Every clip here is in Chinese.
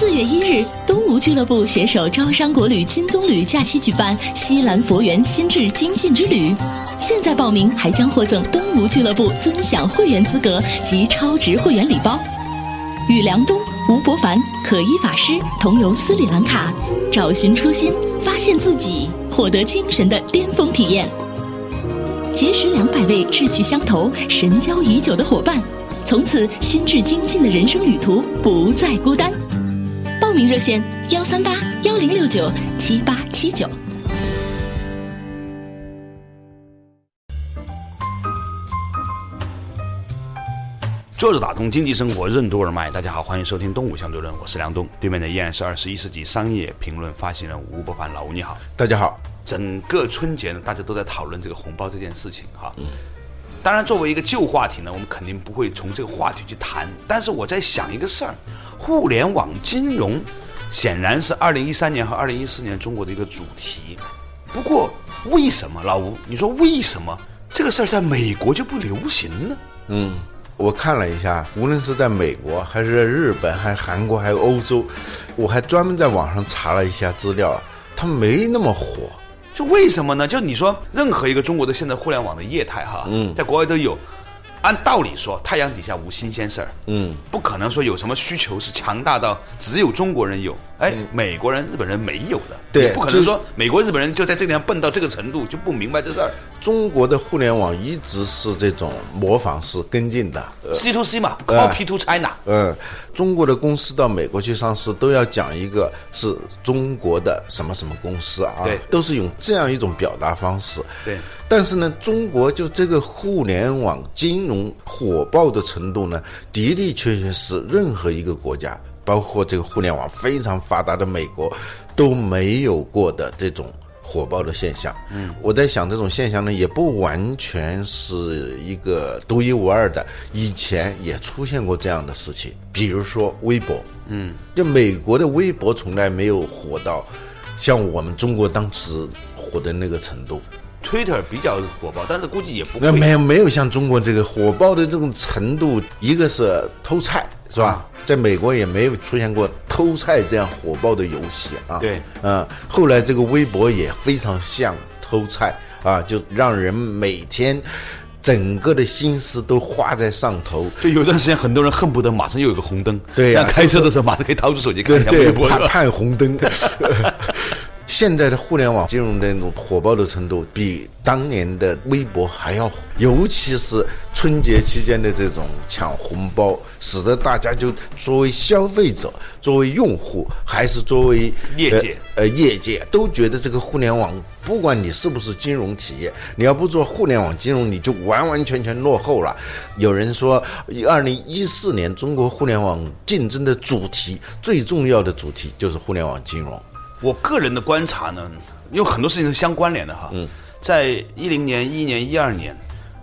四月一日，东吴俱乐部携手招商国旅、金棕榈假期举办西兰佛缘心智精进之旅。现在报名还将获赠东吴俱乐部尊享会员资格及超值会员礼包。与梁冬、吴伯凡、可依法师同游斯里兰卡，找寻初心，发现自己，获得精神的巅峰体验。结识两百位志趣相投、神交已久的伙伴，从此心智精进的人生旅途不再孤单。报名热线：幺三八幺零六九七八七九。坐着打通经济生活任督二脉，大家好，欢迎收听《东吴相对论》，我是梁东，对面的依然是二十一世纪商业评论发行人吴伯凡，老吴你好。大家好。整个春节呢，大家都在讨论这个红包这件事情哈。当然，作为一个旧话题呢，我们肯定不会从这个话题去谈。但是我在想一个事儿，互联网金融显然是二零一三年和二零一四年中国的一个主题。不过，为什么老吴？你说为什么这个事儿在美国就不流行呢？嗯。我看了一下，无论是在美国，还是在日本，还韩国，还有欧洲，我还专门在网上查了一下资料，它没那么火。就为什么呢？就你说，任何一个中国的现在互联网的业态哈，嗯，在国外都有。按道理说，太阳底下无新鲜事儿，嗯，不可能说有什么需求是强大到只有中国人有，哎，美国人、日本人没有的，对，不可能说美国、日本人就在这点笨到这个程度就不明白这事儿。中国的互联网一直是这种模仿式跟进的，C to C 嘛，Copy to China。嗯，中国的公司到美国去上市都要讲一个是中国的什么什么公司啊，对，都是用这样一种表达方式。对。但是呢，中国就这个互联网金融火爆的程度呢，的的确确是任何一个国家，包括这个互联网非常发达的美国，都没有过的这种火爆的现象。嗯，我在想，这种现象呢，也不完全是一个独一无二的，以前也出现过这样的事情，比如说微博。嗯，就美国的微博从来没有火到像我们中国当时火的那个程度。Twitter 比较火爆，但是估计也不会。那没有没有像中国这个火爆的这种程度，一个是偷菜是吧？在美国也没有出现过偷菜这样火爆的游戏啊。对，嗯，后来这个微博也非常像偷菜啊，就让人每天整个的心思都花在上头。就有段时间，很多人恨不得马上又有个红灯，对呀，开车的时候马上可以掏出手机看一下微博，盼盼红灯。现在的互联网金融的那种火爆的程度，比当年的微博还要火。尤其是春节期间的这种抢红包，使得大家就作为消费者、作为用户，还是作为业界，呃，业界都觉得这个互联网，不管你是不是金融企业，你要不做互联网金融，你就完完全全落后了。有人说，二零一四年中国互联网竞争的主题，最重要的主题就是互联网金融。我个人的观察呢，有很多事情是相关联的哈。嗯，在一零年、一一年、一二年，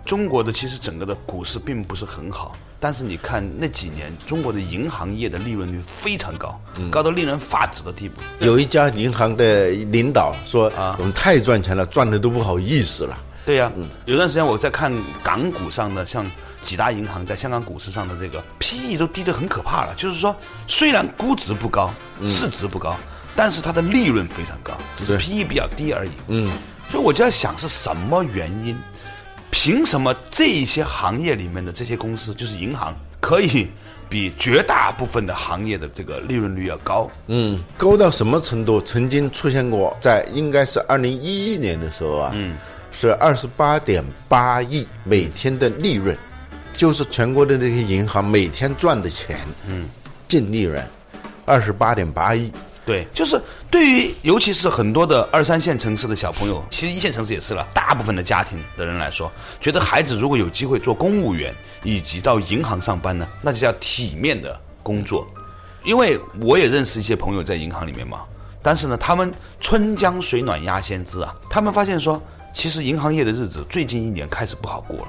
中国的其实整个的股市并不是很好，但是你看那几年，中国的银行业的利润率非常高，高到令人发指的地步。有一家银行的领导说：“啊，我们太赚钱了，赚的都不好意思了。”对呀，有段时间我在看港股上的，像几大银行在香港股市上的这个 PE 都低得很可怕了。就是说，虽然估值不高，市值不高。但是它的利润非常高，只是 P E 比较低而已。嗯，所以我就在想是什么原因？凭什么这些行业里面的这些公司，就是银行，可以比绝大部分的行业的这个利润率要高？嗯，高到什么程度？曾经出现过，在应该是二零一一年的时候啊，嗯，是二十八点八亿每天的利润，就是全国的这些银行每天赚的钱，嗯，净利润二十八点八亿。对，就是对于尤其是很多的二三线城市的小朋友，其实一线城市也是了。大部分的家庭的人来说，觉得孩子如果有机会做公务员以及到银行上班呢，那就叫体面的工作。因为我也认识一些朋友在银行里面嘛，但是呢，他们春江水暖鸭先知啊，他们发现说，其实银行业的日子最近一年开始不好过了。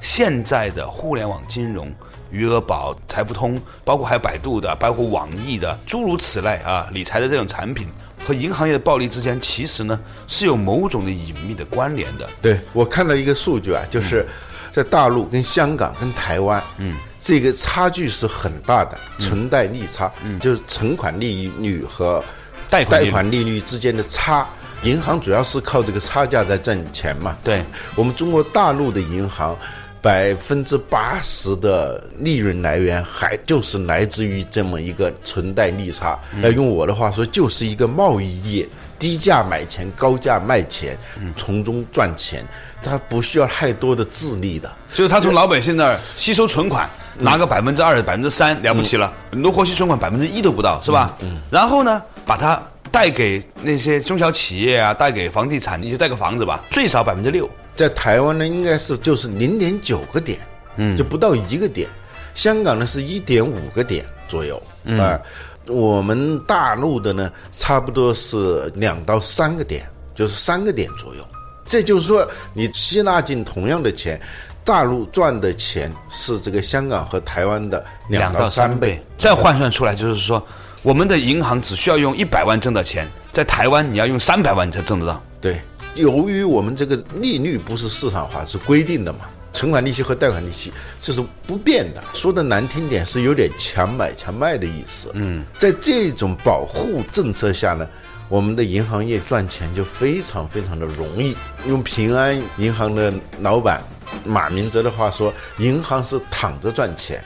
现在的互联网金融，余额宝、财付通，包括还有百度的，包括网易的，诸如此类啊，理财的这种产品和银行业的暴利之间，其实呢是有某种的隐秘的关联的。对我看到一个数据啊，就是在大陆、跟香港、跟台湾，嗯，这个差距是很大的，存贷利差，嗯，就是存款利率和贷款利率贷款利率之间的差。银行主要是靠这个差价在挣钱嘛。对我们中国大陆的银行，百分之八十的利润来源还就是来自于这么一个存贷利差。那、用我的话说，就是一个贸易业，低价买钱，高价卖钱，从中赚钱，他不需要太多的智力的。就是他从老百姓那儿吸收存款，拿个百分之二、百分之三了不起了，很多活期存款百分之一都不到，是吧？嗯。然后呢，把它贷给那些中小企业啊，贷给房地产，你就贷个房子吧，最少百分之六。在台湾呢，应该是就是零点九个点，嗯，就不到一个点。香港呢是一点五个点左右，啊、我们大陆的呢差不多是两到三个点，就是三个点左右。这就是说，你吸纳进同样的钱，大陆赚的钱是这个香港和台湾的两到三倍。再换算出来就是说，我们的银行只需要用一百万挣的钱，在台湾你要用三百万你才挣得到。对，由于我们这个利率不是市场化，是规定的嘛，存款利息和贷款利息这是不变的。说的难听点是有点强买强卖的意思。嗯，在这种保护政策下呢，我们的银行业赚钱就非常非常的容易。用平安银行的老板马明哲的话说，银行是躺着赚钱。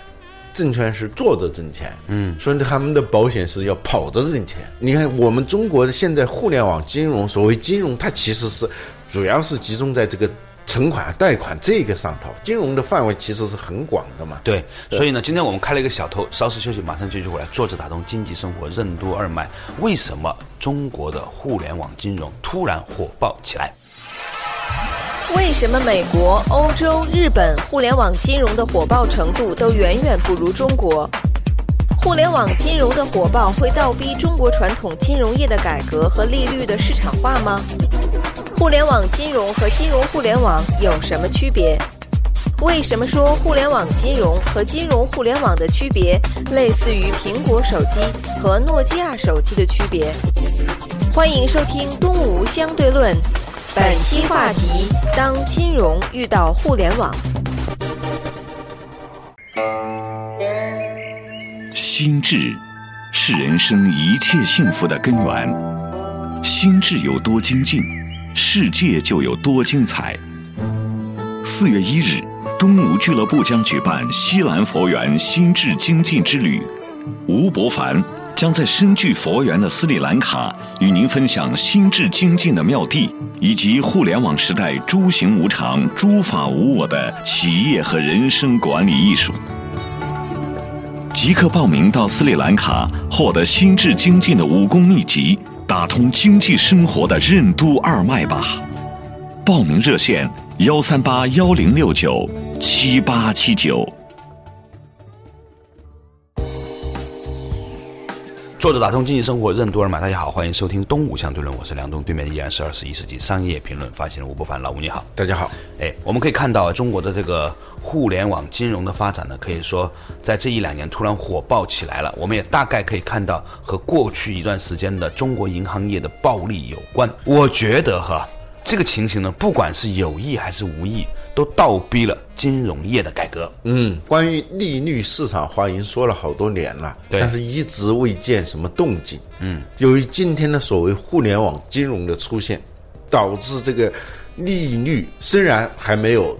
证券是坐着挣钱，嗯，所以他们的保险是要跑着挣钱。你看，我们中国的现在互联网金融，所谓金融，它其实是主要是集中在这个存款、贷款这个上头，金融的范围其实是很广的嘛。对，所以呢，今天我们开了一个小头，稍事休息，马上继续回来。坐着打通经济生活任督二脉，为什么中国的互联网金融突然火爆起来？为什么美国、欧洲、日本互联网金融的火爆程度都远远不如中国？互联网金融的火爆会倒逼中国传统金融业的改革和利率的市场化吗？互联网金融和金融互联网有什么区别？为什么说互联网金融和金融互联网的区别类似于苹果手机和诺基亚手机的区别？欢迎收听《东吴相对论》。本期话题：当金融遇到互联网，心智是人生一切幸福的根源。心智有多精进，世界就有多精彩。四月一日，东吴俱乐部将举办西兰佛缘心智精进之旅，吴伯凡将在深具佛缘的斯里兰卡与您分享心智精进的妙地，以及互联网时代诸行无常、诸法无我的企业和人生管理艺术。即刻报名到斯里兰卡，获得心智精进的武功秘籍，打通经济生活的任督二脉吧。报名热线：幺三八幺零六九七八七九。作者打通经济生活任督二脉，大家好，欢迎收听《东吴相对论》，我是梁东，对面依然是二十一世纪商业评论发行人吴伯凡，老吴你好。大家好，哎，我们可以看到中国的这个互联网金融的发展呢，可以说在这一两年突然火爆起来了。我们也大概可以看到和过去一段时间的中国银行业的暴利有关。我觉得哈，这个情形呢，不管是有意还是无意，都倒逼了金融业的改革。嗯，关于利率市场化已经说了好多年了，但是一直未见什么动静。嗯，由于今天的所谓互联网金融的出现，导致这个利率虽然还没有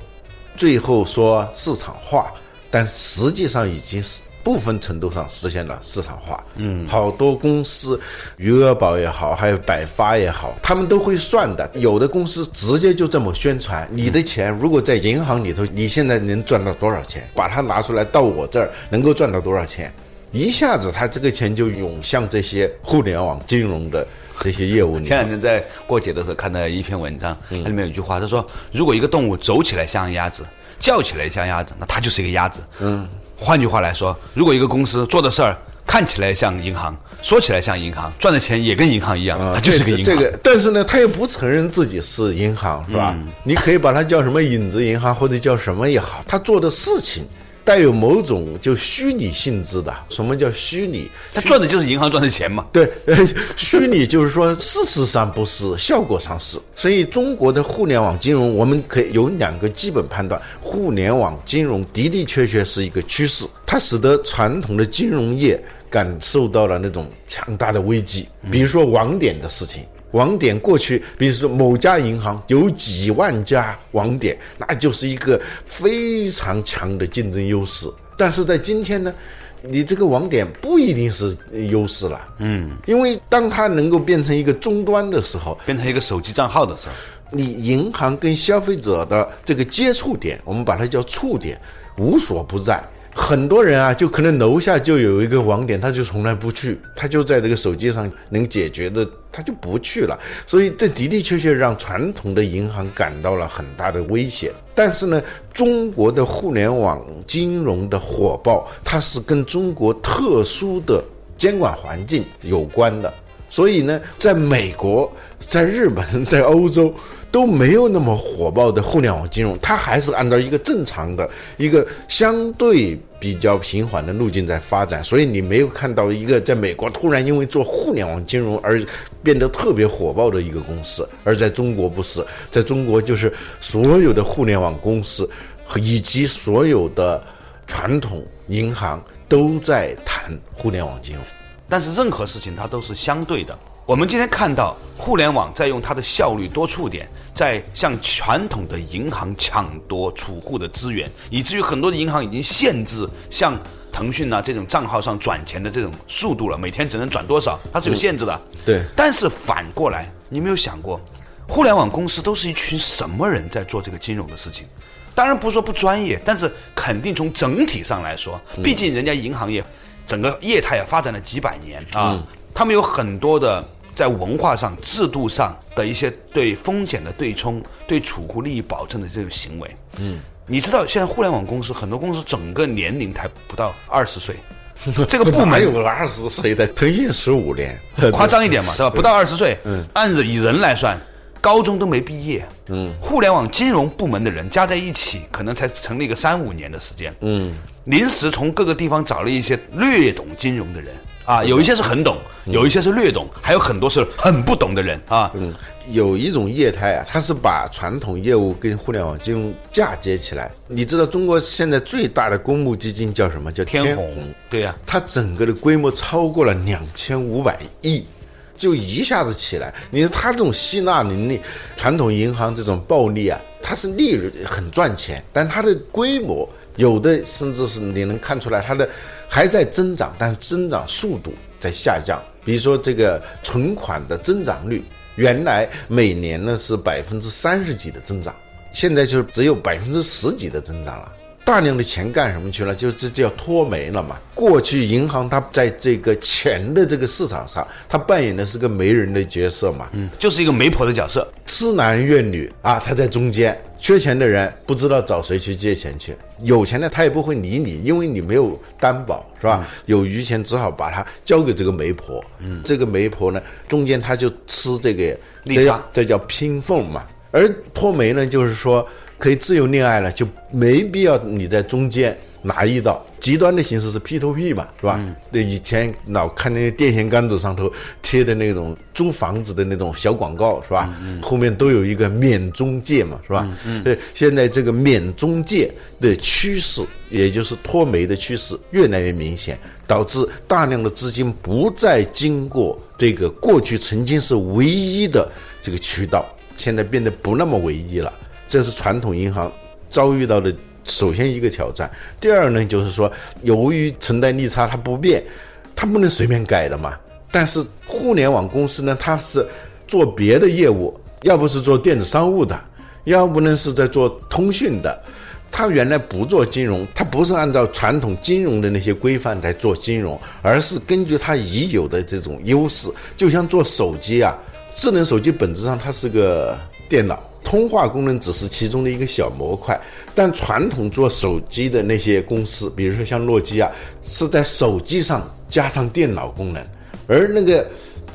最后说市场化，但实际上已经是。部分程度上实现了市场化，嗯，好多公司，余额宝也好，还有百发也好，他们都会算的。有的公司直接就这么宣传：你的钱如果在银行里头，你现在能赚到多少钱？把它拿出来到我这儿，能够赚到多少钱？一下子，他这个钱就涌向这些互联网金融的这些业务里。前两天在过节的时候看到一篇文章，它里面有一句话，他说：如果一个动物走起来像鸭子，叫起来像鸭子，那它就是一个鸭子。嗯。换句话来说，如果一个公司做的事儿看起来像银行，说起来像银行，赚的钱也跟银行一样，它就是个银行。这个，但是呢，他又不承认自己是银行，是吧？你可以把它叫什么影子银行，或者叫什么也好，他做的事情。带有某种就虚拟性质的，什么叫虚拟？他赚的就是银行赚的钱嘛。对，虚拟就是说事实上不是，效果上是。所以中国的互联网金融，我们可以有两个基本判断：互联网金融的的确确是一个趋势，它使得传统的金融业感受到了那种强大的危机。比如说网点的事情。网点过去，比如说某家银行有几万家网点，那就是一个非常强的竞争优势。但是在今天呢，你这个网点不一定是优势了，嗯，因为当它能够变成一个终端的时候，变成一个手机账号的时候，你银行跟消费者的这个接触点，我们把它叫触点，无所不在。很多人啊，就可能楼下就有一个网点，他就从来不去，他就在这个手机上能解决的，他就不去了。所以这的的确确让传统的银行感到了很大的危险。但是呢，中国的互联网金融的火爆，它是跟中国特殊的监管环境有关的。所以呢，在美国、在日本、在欧洲。都没有那么火爆的互联网金融，它还是按照一个正常的一个相对比较平缓的路径在发展，所以你没有看到一个在美国突然因为做互联网金融而变得特别火爆的一个公司，而在中国不是，在中国就是所有的互联网公司和以及所有的传统银行都在谈互联网金融，但是任何事情它都是相对的。我们今天看到互联网在用它的效率多触点，在向传统的银行抢夺储户的资源，以至于很多的银行已经限制像腾讯啊这种账号上转钱的这种速度了，每天只能转多少，它是有限制的。对。但是反过来，你没有想过，互联网公司都是一群什么人在做这个金融的事情？当然不是说不专业，但是肯定从整体上来说，毕竟人家银行业整个业态也发展了几百年啊，他们有很多的。在文化上、制度上的一些对风险的对冲、对储户利益保证的这种行为，嗯，你知道现在互联网公司很多公司整个年龄才不到二十岁，这个部门有二十岁的？腾讯十五年，夸张一点嘛，对。吧？不到二十岁，嗯，按着以人来算，高中都没毕业，嗯，互联网金融部门的人加在一起，可能才成立个三五年的时间，嗯，临时从各个地方找了一些略懂金融的人。啊，有一些是很懂，有一些是略懂，还有很多是很不懂的人啊。嗯，有一种业态啊，它是把传统业务跟互联网金融嫁接起来。你知道中国现在最大的公募基金叫什么？叫天弘。对呀，它整个的规模超过了两千五百亿，就一下子起来。你说它这种吸纳能力，传统银行这种暴利啊，它是利润很赚钱，但它的规模有的甚至是你能看出来它的。还在增长，但是增长速度在下降。比如说这个存款的增长率，原来每年呢是百分之三十几的增长，现在就只有百分之十几的增长了。大量的钱干什么去了？就这叫脱媒了嘛。过去银行它在这个钱的这个市场上，它扮演的是个媒人的角色嘛，嗯，就是一个媒婆的角色，痴男怨女啊，他在中间，缺钱的人不知道找谁去借钱去，有钱的他也不会理你，因为你没有担保，是吧？有余钱只好把它交给这个媒婆，嗯，这个媒婆呢，中间他就吃这个，这叫这叫拼缝嘛，而脱媒呢，就是说。可以自由恋爱了，就没必要你在中间拿一道极端的形式是 P to P 嘛，是吧？对，以前老看那些电线杆子上头贴的那种租房子的那种小广告，是吧？后面都有一个免中介嘛，是吧？对，现在这个免中介的趋势，也就是脱媒的趋势越来越明显，导致大量的资金不再经过这个过去曾经是唯一的这个渠道，现在变得不那么唯一了。这是传统银行遭遇到的首先一个挑战。第二呢，就是说，由于承贷利差它不变，它不能随便改的嘛。但是互联网公司呢，它是做别的业务，要不是做电子商务的，要不呢是在做通讯的。它原来不做金融，它不是按照传统金融的那些规范来做金融，而是根据它已有的这种优势，就像做手机啊，智能手机本质上它是个电脑。通话功能只是其中的一个小模块，但传统做手机的那些公司，比如说像诺基亚，是在手机上加上电脑功能，而那个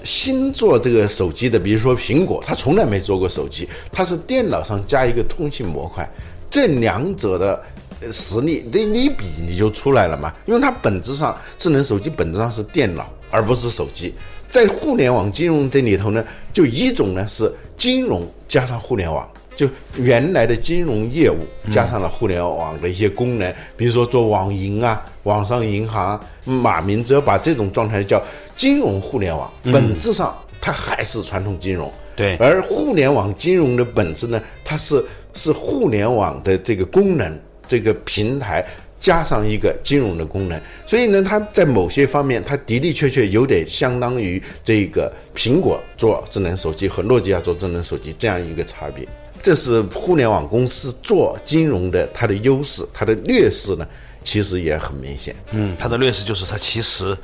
新做这个手机的，比如说苹果，它从来没做过手机，它是电脑上加一个通信模块，这两者的实力，这一比你就出来了嘛，因为它本质上智能手机本质上是电脑，而不是手机。在互联网金融这里头呢，就一种呢是金融加上互联网，就原来的金融业务加上了互联网的一些功能，比如说做网银啊、网上银行，马明哲把这种状态叫金融互联网，本质上它还是传统金融。对而互联网金融的本质呢，它是是互联网的这个功能，这个平台加上一个金融的功能，所以呢，它在某些方面，它的的确确有点相当于这个苹果做智能手机和诺基亚做智能手机这样一个差别。这是互联网公司做金融的它的优势，它的劣势呢，其实也很明显。嗯，它的劣势就是它其实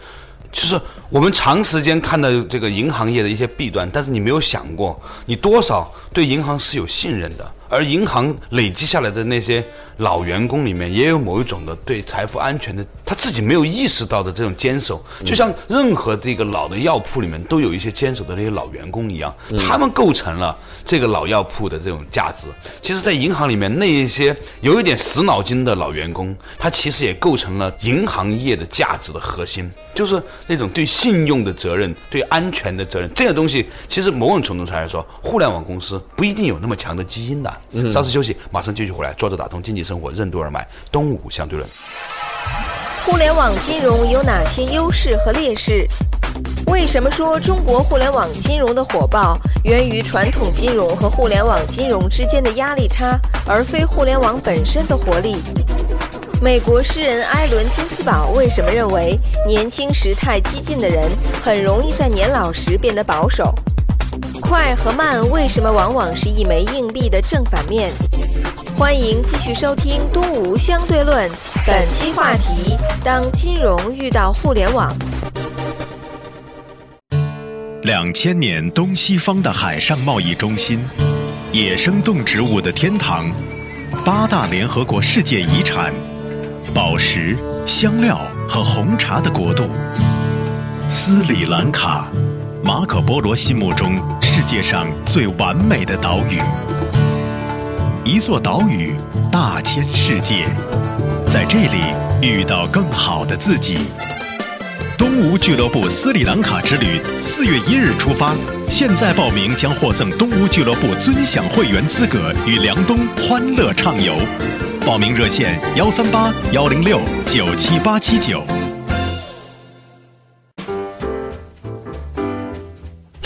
就是我们长时间看到这个银行业的一些弊端，但是你没有想过，你多少对银行是有信任的，而银行累积下来的那些老员工里面，也有某一种的对财富安全的他自己没有意识到的这种坚守，就像任何这个老的药铺里面都有一些坚守的那些老员工一样，他们构成了这个老药铺的这种价值。其实，在银行里面那一些有一点死脑筋的老员工，他其实也构成了银行业的价值的核心，就是那种对信用的责任、对安全的责任。这个东西，其实某种程度上来说，互联网公司不一定有那么强的基因的。稍事休息，马上继续回来，坐着打通经济生活任督二脉，东吴相对论。互联网金融有哪些优势和劣势？为什么说中国互联网金融的火爆源于传统金融和互联网金融之间的压力差，而非互联网本身的活力？美国诗人埃伦·金斯堡为什么认为年轻时太激进的人很容易在年老时变得保守？快和慢为什么往往是一枚硬币的正反面？欢迎继续收听《东吴相对论》，本期话题：当金融遇到互联网。两千年东西方的海上贸易中心，野生动植物的天堂，八大联合国世界遗产，宝石、香料和红茶的国度——斯里兰卡，马可波罗心目中世界上最完美的岛屿。一座岛屿，大千世界，在这里遇到更好的自己。东吴俱乐部斯里兰卡之旅，四月一日出发，现在报名将获赠东吴俱乐部尊享会员资格，与梁冬欢乐畅游。报名热线：幺三八幺零六九七八七九。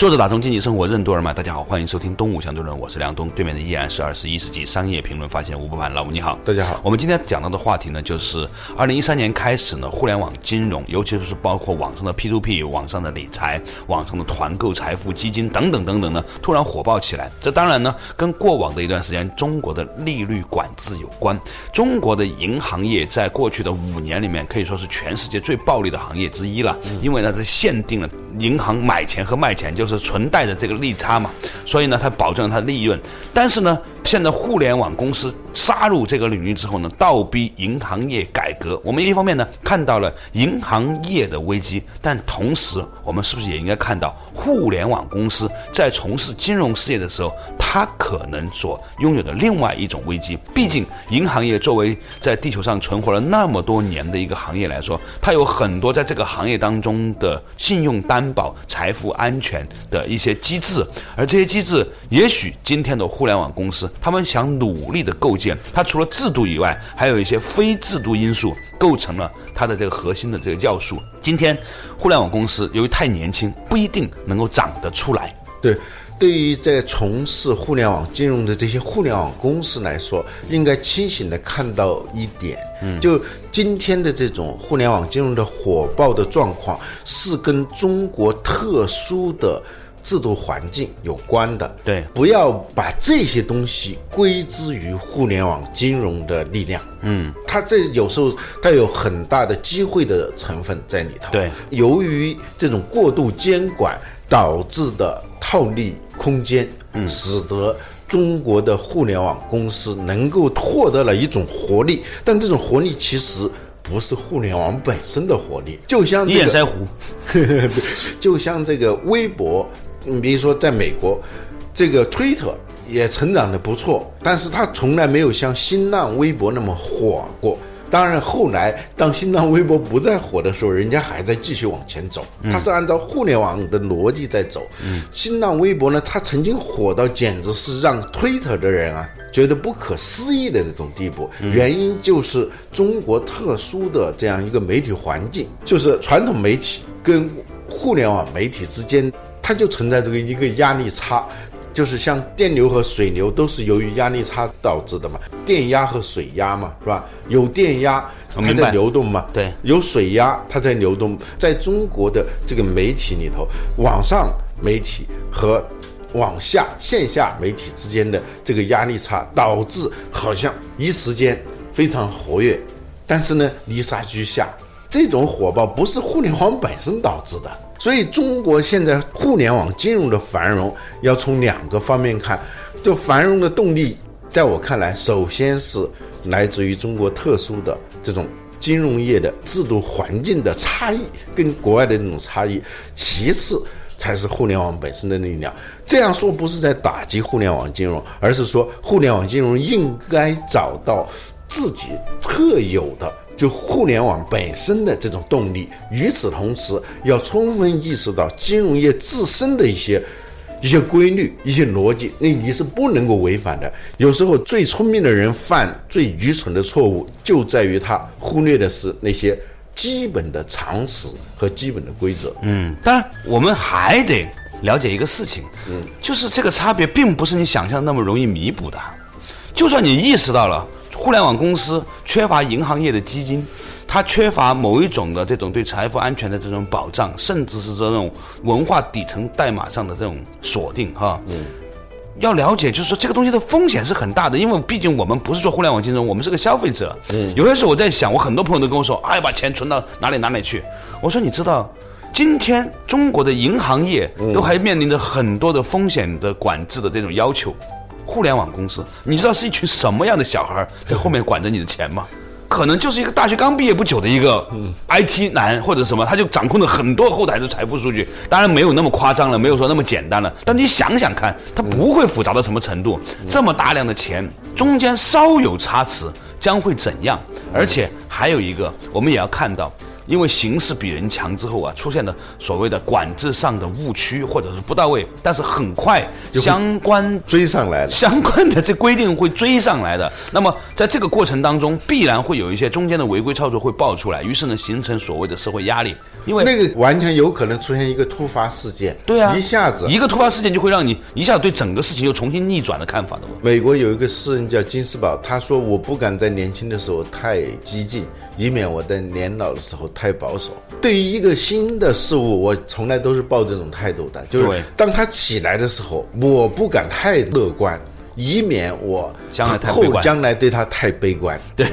作者打通经济生活任督二脉，大家好，欢迎收听《东吴相对论》，我是梁东，对面的依然是二十一世纪商业评论发现吴不凡，老吴你好，大家好我们今天讲到的话题呢，就是二零一三年开始呢，互联网金融，尤其是包括网上的 P to P、网上的理财、网上的团购财富基金等等等等呢，突然火爆起来。这当然呢，跟过往的一段时间中国的利率管制有关。中国的银行业在过去的五年里面，可以说是全世界最暴利的行业之一了，因为呢，它限定了银行买钱和卖钱就是是存在的这个利差嘛，所以呢，它保证了它利润。但是呢，现在互联网公司杀入这个领域之后呢，倒逼银行业改革。我们一方面呢看到了银行业的危机，但同时我们是不是也应该看到互联网公司在从事金融事业的时候，它可能所拥有的另外一种危机？毕竟银行业作为在地球上存活了那么多年的一个行业来说，它有很多在这个行业当中的信用担保、财富安全的一些机制，而这些机制，也许今天的互联网公司，他们想努力的构建，它除了制度以外，还有一些非制度因素构成了它的这个核心的这个要素。今天，互联网公司由于太年轻，不一定能够长得出来。对，对于在从事互联网金融的这些互联网公司来说，应该清醒的看到一点，嗯，就今天的这种互联网金融的火爆的状况，是跟中国特殊的。制度环境有关的，对。不要把这些东西归之于互联网金融的力量。嗯，它这有时候它有很大的机会的成分在里头。对，由于这种过度监管导致的套利空间，嗯，使得中国的互联网公司能够获得了一种活力，但这种活力其实不是互联网本身的活力，就像这个，一眼腮胡，就像这个微博，你比如说在美国，这个推特也成长的不错，但是它从来没有像新浪微博那么火过。当然，后来当新浪微博不再火的时候，人家还在继续往前走，它是按照互联网的逻辑在走。嗯新浪微博呢，它曾经火到简直是让推特的人啊觉得不可思议的那种地步。原因就是中国特殊的这样一个媒体环境，就是传统媒体跟互联网媒体之间，它就存在这个一个压力差。就是像电流和水流都是由于压力差导致的嘛，电压和水压嘛，是吧？有电压它在流动嘛，对有水压它在流动。在中国的这个媒体里头，网上媒体和网下线下媒体之间的这个压力差，导致好像一时间非常活跃，但是呢泥沙俱下。这种火爆不是互联网本身导致的，所以中国现在互联网金融的繁荣要从两个方面看。就繁荣的动力，在我看来，首先是来自于中国特殊的这种金融业的制度环境的差异，跟国外的这种差异。其次才是互联网本身的力量。这样说不是在打击互联网金融，而是说互联网金融应该找到自己特有的。就互联网本身的这种动力，与此同时，要充分意识到金融业自身的一些一些规律、一些逻辑，那你是不能够违反的。有时候最聪明的人犯最愚蠢的错误，就在于他忽略的是那些基本的常识和基本的规则。嗯，当然我们还得了解一个事情，嗯，就是这个差别并不是你想象那么容易弥补的。就算你意识到了互联网公司缺乏银行业的基金，它缺乏某一种的这种对财富安全的这种保障，甚至是这种文化底层代码上的这种锁定，哈，嗯。要了解，就是说这个东西的风险是很大的，因为毕竟我们不是做互联网金融，我们是个消费者。嗯，有些时候我在想，我很多朋友都跟我说，哎，把钱存到哪里哪里去。我说，你知道，今天中国的银行业都还面临着很多的风险的管制的这种要求。互联网公司，你知道是一群什么样的小孩在后面管着你的钱吗？可能就是一个大学刚毕业不久的一个 IT 男或者什么，他就掌控了很多后台的财富数据。当然没有那么夸张了，没有说那么简单了。但你想想看，它不会复杂到什么程度？这么大量的钱，中间稍有差池将会怎样？而且还有一个，我们也要看到。因为形势比人强之后啊，出现了所谓的管制上的误区或者是不到位，但是很快相关追上来了，相关的这规定会追上来的。那么在这个过程当中，必然会有一些中间的违规操作会爆出来，于是呢，形成所谓的社会压力。因为那个完全有可能出现一个突发事件，对啊，一下子一个突发事件就会让你一下子对整个事情又重新逆转的看法的嘛。美国有一个诗人叫金斯堡，他说：“我不敢在年轻的时候太激进，以免我在年老的时候太保守。”对于一个新的事物，我从来都是抱这种态度的，就是当它起来的时候，我不敢太乐观，以免我将来太悲后观将来对他太悲观。对，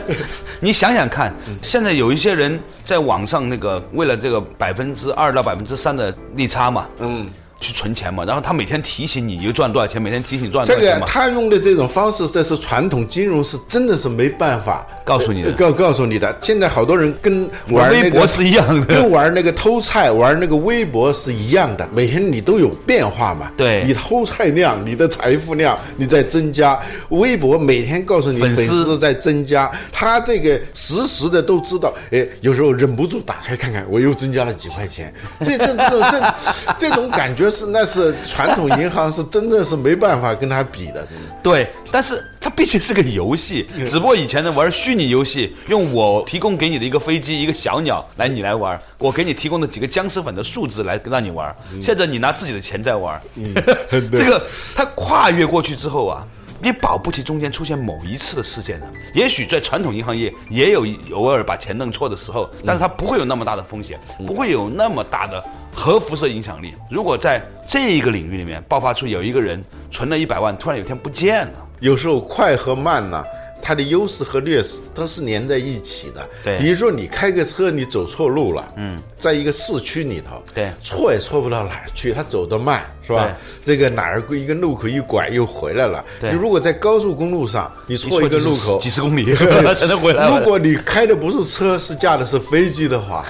你想想看，现在有一些人在网上那个为了这个百分之二到百分之三的利差嘛，嗯。去存钱嘛，然后他每天提醒你又赚多少钱，每天提醒赚多少钱嘛。他用的这种方式，这是传统金融是真的是没办法告诉你的呃告告诉你的。现在好多人跟玩那个微博是一样的跟玩那个偷菜、玩那个微博是一样的。每天你都有变化嘛，对你偷菜量、你的财富量你在增加，微博每天告诉你粉丝在增加，他这个实时的都知道。哎，有时候忍不住打开看看，我又增加了几块钱。这这这这这种感觉是那是传统银行是真的是没办法跟他比的。对，但是它毕竟是个游戏，只不过以前呢玩虚拟游戏，用我提供给你的一个飞机、一个小鸟来你来玩，我给你提供的几个僵尸粉的数字来让你玩，现在你拿自己的钱在玩，这个它跨越过去之后啊。你保不齐中间出现某一次的事件呢？也许在传统银行业也有偶尔把钱弄错的时候，但是它不会有那么大的风险，不会有那么大的核辐射影响力。如果在这一个领域里面爆发出有一个人存了一百万，突然有一天不见了，有时候快和慢呢，它的优势和劣势都是连在一起的。对比如说你开个车，你走错路了，嗯，在一个市区里头，对错也错不到哪儿去，它走得慢，是吧？这个哪儿一个路口一拐又回来了。对你如果在高速公路上，你错一个路口，几十公里 才能回来。如果你开的不是车，是驾的是飞机的话，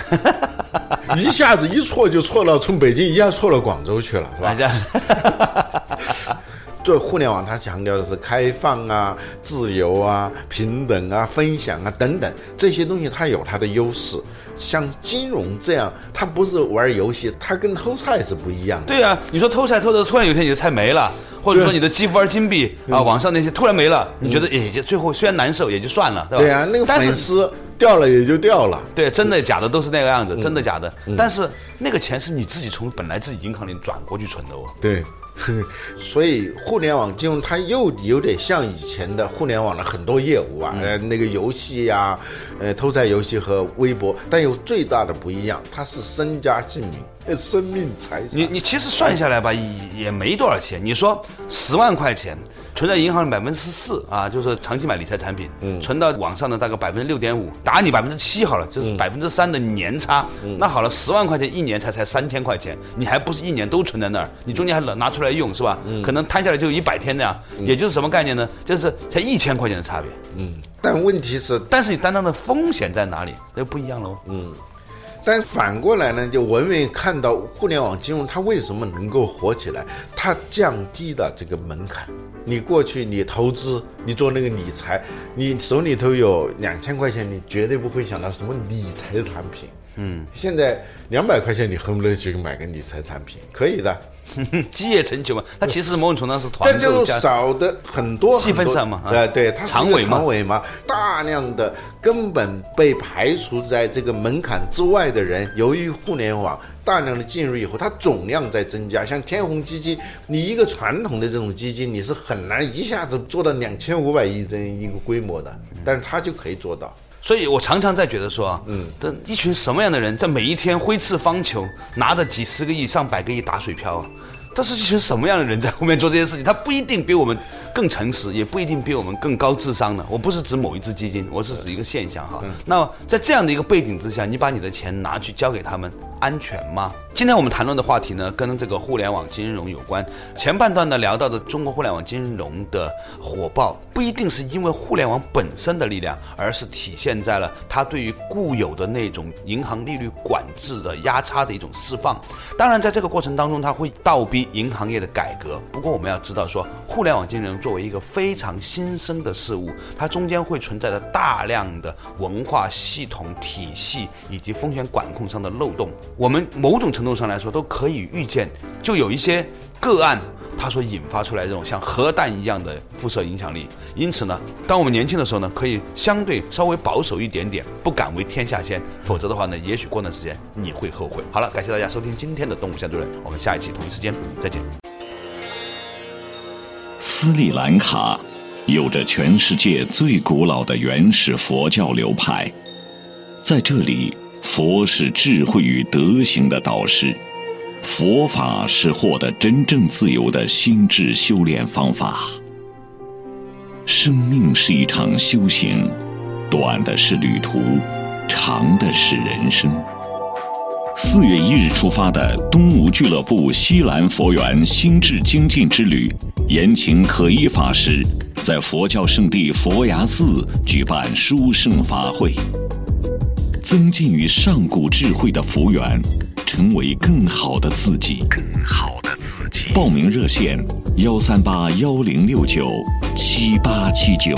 一下子一错就错到从北京一下错到广州去了，是吧？做互联网，它强调的是开放啊、自由啊、平等啊、分享啊等等这些东西，它有它的优势。像金融这样，它不是玩游戏，它跟偷菜是不一样的。对啊、你说偷菜偷的，突然有一天你的菜没了，或者说你的积分金币啊，网上那些突然没了，你觉得也就最后虽然难受也就算了，对吧？对啊，那个粉丝掉了也就掉了。对，真的假的都是那个样子，嗯真的假的。但是那个钱是你自己从本来自己银行里转过去存的哦。对，所以互联网金融它又有点像以前的互联网的很多业务啊，呃，那个游戏呀、呃，偷菜游戏和微博，但有最大的不一样，它是身家性命、呃生命财产。你你其实算下来吧，也也没多少钱。你说十万块钱存在银行里百分之四啊，就是长期买理财产品，存到网上的大概百分之六点五，打你百分之七好了，就是百分之三的年差。那好了，十万块钱一年才才三千块钱，你还不是一年都存在那儿，你中间还拿拿出来用是吧？可能摊下来就一百天那样，也就是什么概念呢？就是才一千块钱的差别。嗯但问题是，但是你担当的风险在哪里？那就不一样喽。但反过来呢，就我们看到互联网金融它为什么能够火起来？它降低了这个门槛。你过去你投资，你做那个理财，你手里头有两千块钱，你绝对不会想到什么理财产品。嗯，现在两百块钱你恨不得去买个理财产品，可以的，基业成就嘛，它其实某种程度上是团但就。少的很多细分上嘛啊对对，它是一个长尾嘛长尾嘛，大量的根本被排除在这个门槛之外的人，由于互联网大量的进入以后，它总量在增加。像天弘基金，你一个传统的这种基金，你是很难一下子做到两千五百亿这样一个规模的，但是它就可以做到。所以我常常在觉得说啊，嗯，这一群什么样的人，在每一天挥斥方遒，拿着几十个亿、上百个亿打水漂啊？这是一群什么样的人在后面做这些事情？他不一定比我们更诚实，也不一定比我们更高智商的。我不是指某一只基金，我是指一个现象哈。那在这样的一个背景之下，你把你的钱拿去交给他们，安全吗？今天我们谈论的话题呢，跟这个互联网金融有关。前半段呢聊到的中国互联网金融的火爆，不一定是因为互联网本身的力量，而是体现在了它对于固有的那种银行利率管制的压差的一种释放。当然，在这个过程当中，它会倒逼银行业的改革。不过，我们要知道说，互联网金融作为一个非常新生的事物，它中间会存在着大量的文化系统体系以及风险管控上的漏洞。我们某种程度上来说，都可以预见，就有一些个案。它所引发出来这种像核弹一样的辐射影响力，因此呢，当我们年轻的时候呢，可以相对稍微保守一点点，不敢为天下先，否则的话呢，也许过段时间你会后悔。好了，感谢大家收听今天的《动物相对论》，我们下一期同一时间再见。斯里兰卡有着全世界最古老的原始佛教流派，在这里，佛是智慧与德行的导师，佛法是获得真正自由的心智修炼方法。生命是一场修行，短的是旅途，长的是人生。四月一日出发的东吴俱乐部西兰佛缘心智精进之旅，延请可依法师在佛教圣地佛牙寺举办殊胜法会，增进与上古智慧的福缘，成为更好的自己。更好的自己。报名热线：幺三八幺零六九七八七九。